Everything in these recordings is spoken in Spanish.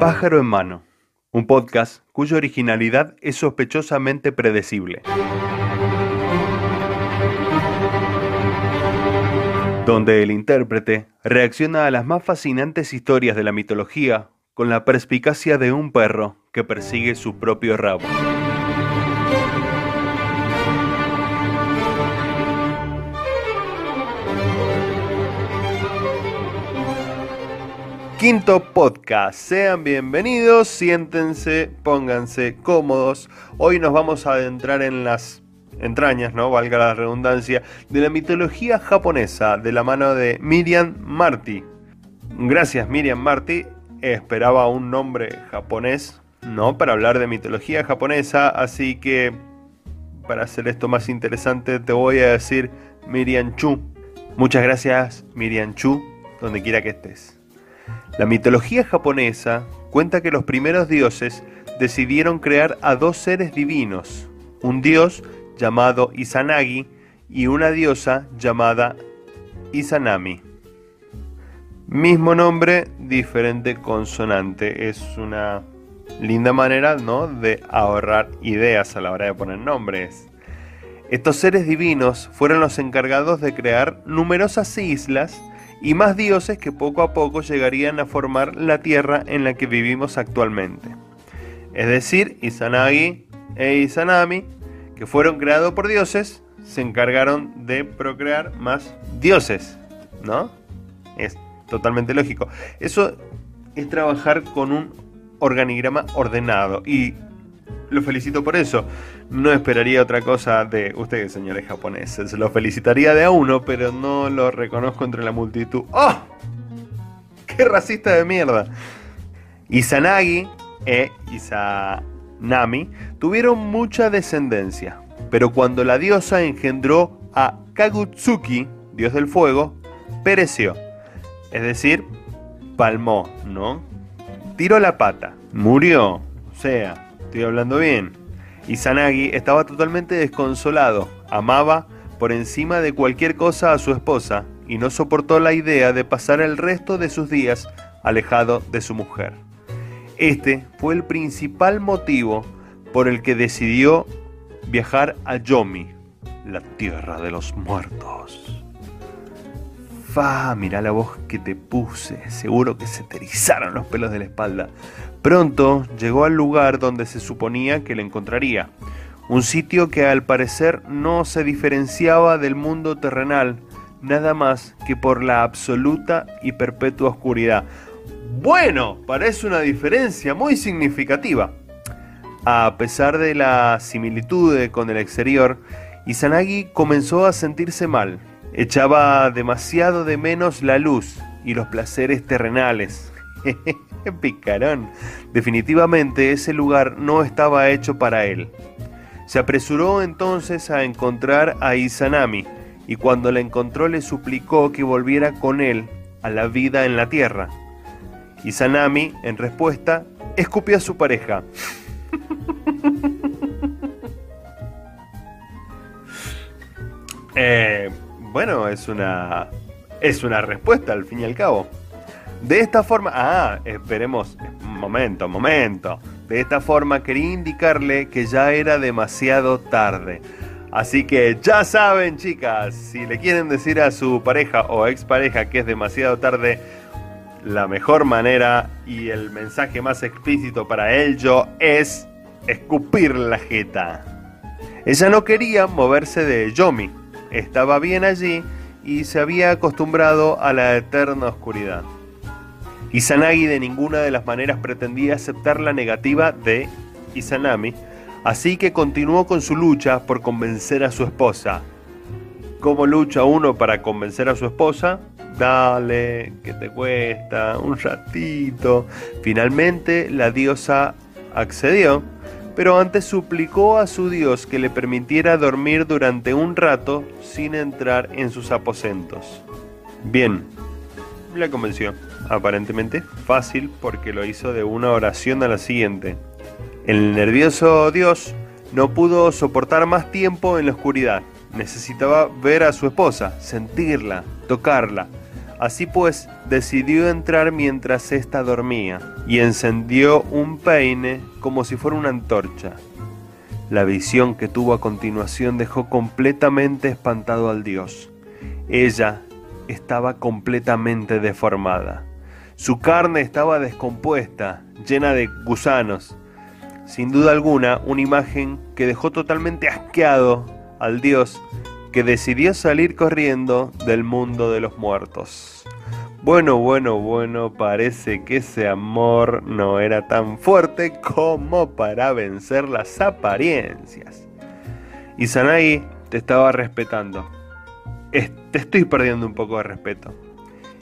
Pájaro en mano, un podcast cuya originalidad es sospechosamente predecible. Donde el intérprete reacciona a las más fascinantes historias de la mitología con la perspicacia de un perro que persigue su propio rabo. Quinto podcast, sean bienvenidos, siéntense, pónganse cómodos. Hoy nos vamos a adentrar en las entrañas, ¿no? Valga la redundancia, de la mitología japonesa de la mano de Miriam Marty. Gracias Miriam Marty, esperaba un nombre japonés, ¿no? Para hablar de mitología japonesa, así que para hacer esto más interesante te voy a decir Miriam Chu. Muchas gracias Miriam Chu, donde quiera que estés. La mitología japonesa cuenta que los primeros dioses decidieron crear a dos seres divinos, un dios llamado Izanagi y una diosa llamada Izanami. Mismo nombre, diferente consonante. Es una linda manera ¿no? de ahorrar ideas a la hora de poner nombres. Estos seres divinos fueron los encargados de crear numerosas islas y más dioses que poco a poco llegarían a formar la tierra en la que vivimos actualmente. Es decir, Izanagi e Izanami, que fueron creados por dioses, se encargaron de procrear más dioses, ¿no? Es totalmente lógico. Eso es trabajar con un organigrama ordenado y lo felicito por eso. No esperaría otra cosa de ustedes, señores japoneses. Lo felicitaría de a uno, pero no lo reconozco entre la multitud. ¡Oh! ¡Qué racista de mierda! Izanagi e Izanami tuvieron mucha descendencia, pero cuando la diosa engendró a Kagutsuki, dios del fuego, pereció. Es decir, palmó, ¿no? Tiró la pata, murió, o sea, Estoy hablando bien. Izanagi estaba totalmente desconsolado. Amaba por encima de cualquier cosa a su esposa y no soportó la idea de pasar el resto de sus días alejado de su mujer. Este fue el principal motivo por el que decidió viajar a Yomi, la tierra de los muertos. Fa, mira la voz que te puse, seguro que se te erizaron los pelos de la espalda. Pronto llegó al lugar donde se suponía que le encontraría, un sitio que al parecer no se diferenciaba del mundo terrenal, nada más que por la absoluta y perpetua oscuridad. Bueno, parece una diferencia muy significativa. A pesar de la similitud con el exterior, Izanagi comenzó a sentirse mal. Echaba demasiado de menos la luz y los placeres terrenales. picarón. Definitivamente ese lugar no estaba hecho para él. Se apresuró entonces a encontrar a Izanami y cuando la encontró le suplicó que volviera con él a la vida en la tierra. Izanami, en respuesta, escupió a su pareja. Eh, bueno, es una es una respuesta al fin y al cabo. De esta forma, ah, esperemos, momento, momento. De esta forma quería indicarle que ya era demasiado tarde. Así que ya saben, chicas, si le quieren decir a su pareja o expareja que es demasiado tarde, la mejor manera y el mensaje más explícito para ello es escupir la jeta. Ella no quería moverse de Yomi, estaba bien allí y se había acostumbrado a la eterna oscuridad. Izanagi de ninguna de las maneras pretendía aceptar la negativa de Izanami, así que continuó con su lucha por convencer a su esposa. ¿Cómo lucha uno para convencer a su esposa? Dale, que te cuesta, un ratito. Finalmente la diosa accedió, pero antes suplicó a su dios que le permitiera dormir durante un rato sin entrar en sus aposentos. Bien, la convenció aparentemente fácil porque lo hizo de una oración a la siguiente. El nervioso Dios no pudo soportar más tiempo en la oscuridad. Necesitaba ver a su esposa, sentirla, tocarla. Así pues, decidió entrar mientras ésta dormía y encendió un peine como si fuera una antorcha. La visión que tuvo a continuación dejó completamente espantado al dios. Ella estaba completamente deformada. Su carne estaba descompuesta, llena de gusanos. Sin duda alguna, una imagen que dejó totalmente asqueado al dios que decidió salir corriendo del mundo de los muertos. Bueno, bueno, bueno, parece que ese amor no era tan fuerte como para vencer las apariencias. Izanagi te estaba respetando. Te estoy perdiendo un poco de respeto.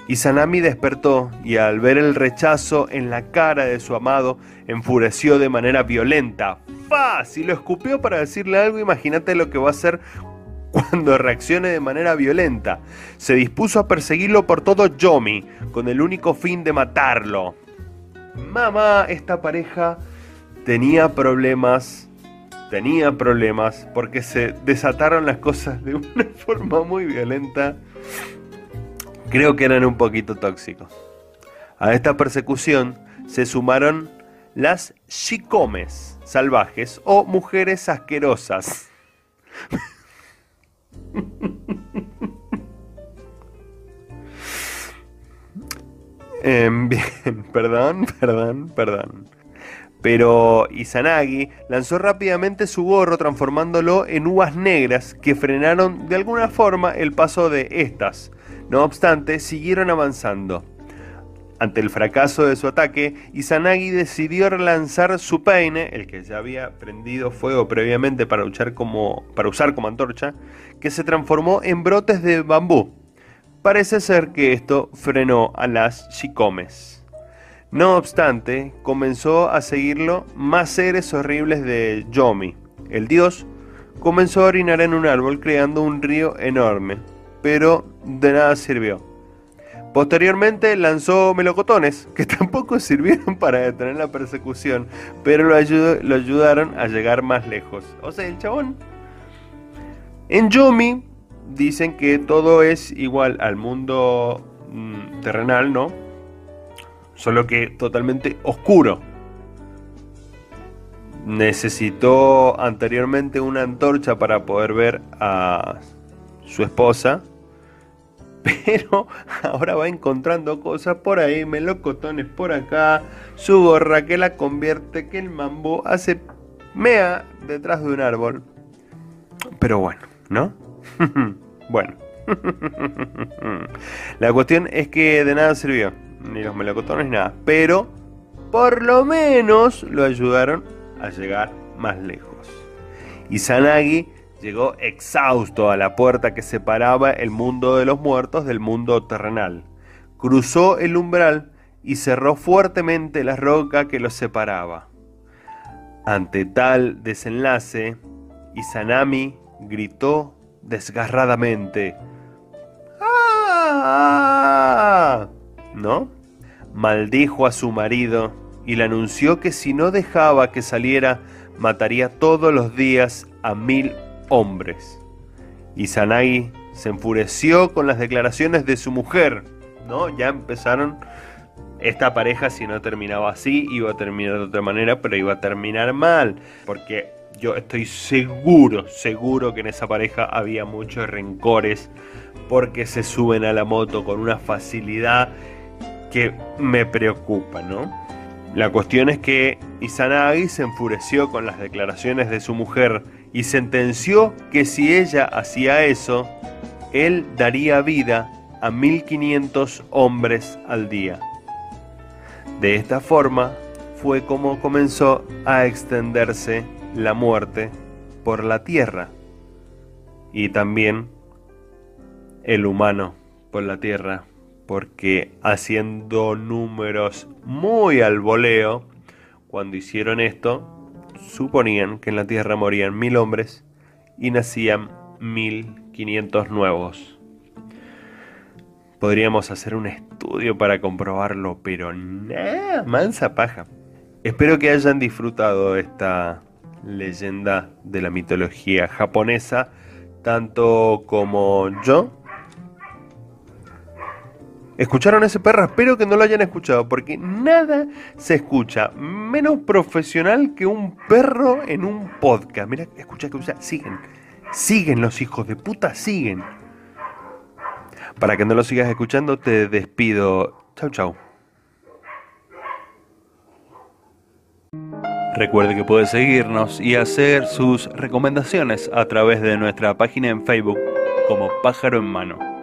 Izanami despertó y al ver el rechazo en la cara de su amado, enfureció de manera violenta. ¡Fa! Si lo escupió para decirle algo, imagínate lo que va a hacer cuando reaccione de manera violenta. Se dispuso a perseguirlo por todo Yomi, con el único fin de matarlo. Mamá, esta pareja tenía problemas, tenía problemas, porque se desataron las cosas de una forma muy violenta. Creo que eran un poquito tóxicos. A esta persecución se sumaron las shikomes salvajes o mujeres asquerosas. Em, bien, perdón, perdón, perdón. Pero Izanagi lanzó rápidamente su gorro transformándolo en uvas negras que frenaron de alguna forma el paso de estas. No obstante, siguieron avanzando. Ante el fracaso de su ataque, Izanagi decidió relanzar su peine, el que ya había prendido fuego previamente para, como, para usar como antorcha, que se transformó en brotes de bambú. Parece ser que esto frenó a las shikomes. No obstante, comenzó a seguirlo más seres horribles de Yomi. El dios comenzó a orinar en un árbol creando un río enorme, pero de nada sirvió. Posteriormente lanzó melocotones, que tampoco sirvieron para detener la persecución, pero lo, ayudaron a llegar más lejos. O sea, el chabón. En Yomi dicen que todo es igual al mundo mm, terrenal, ¿no? Solo que totalmente oscuro. Necesitó anteriormente una antorcha para poder ver a su esposa pero ahora va encontrando cosas por ahí, melocotones por acá, su gorra que la convierte, que el mambo hace mea detrás de un árbol. Pero bueno, ¿no? bueno. la cuestión es que de nada sirvió, ni los melocotones, nada, pero por lo menos lo ayudaron a llegar más lejos. Y Sanagi Llegó exhausto a la puerta que separaba el mundo de los muertos del mundo terrenal. Cruzó el umbral y cerró fuertemente la roca que los separaba. Ante tal desenlace, Izanami gritó desgarradamente. ¡Ah! ¿No? Maldijo a su marido y le anunció que si no dejaba que saliera, mataría todos los días a mil hombres. Izanagi se enfureció con las declaraciones de su mujer, ¿no? Ya empezaron esta pareja si no terminaba así iba a terminar de otra manera, pero iba a terminar mal, porque yo estoy seguro, seguro que en esa pareja había muchos rencores porque se suben a la moto con una facilidad que me preocupa, ¿no? La cuestión es que Izanagi se enfureció con las declaraciones de su mujer y sentenció que si ella hacía eso, él daría vida a 1500 hombres al día. De esta forma fue como comenzó a extenderse la muerte por la tierra y también el humano por la tierra, porque haciendo números muy al voleo, cuando hicieron esto, suponían que en la tierra morían mil hombres y nacían mil quinientos nuevos. Podríamos hacer un estudio para comprobarlo, pero nada, mansa paja. Espero que hayan disfrutado esta leyenda de la mitología japonesa, tanto como yo. ¿Escucharon ese perro? Espero que no lo hayan escuchado, porque nada se escucha menos profesional que un perro en un podcast. Mira, escucha, escucha, siguen. Siguen los hijos de puta, siguen. Para que no lo sigas escuchando, te despido. Chau, chau. Recuerde que puede seguirnos y hacer sus recomendaciones a través de nuestra página en Facebook como Pájaro en Mano.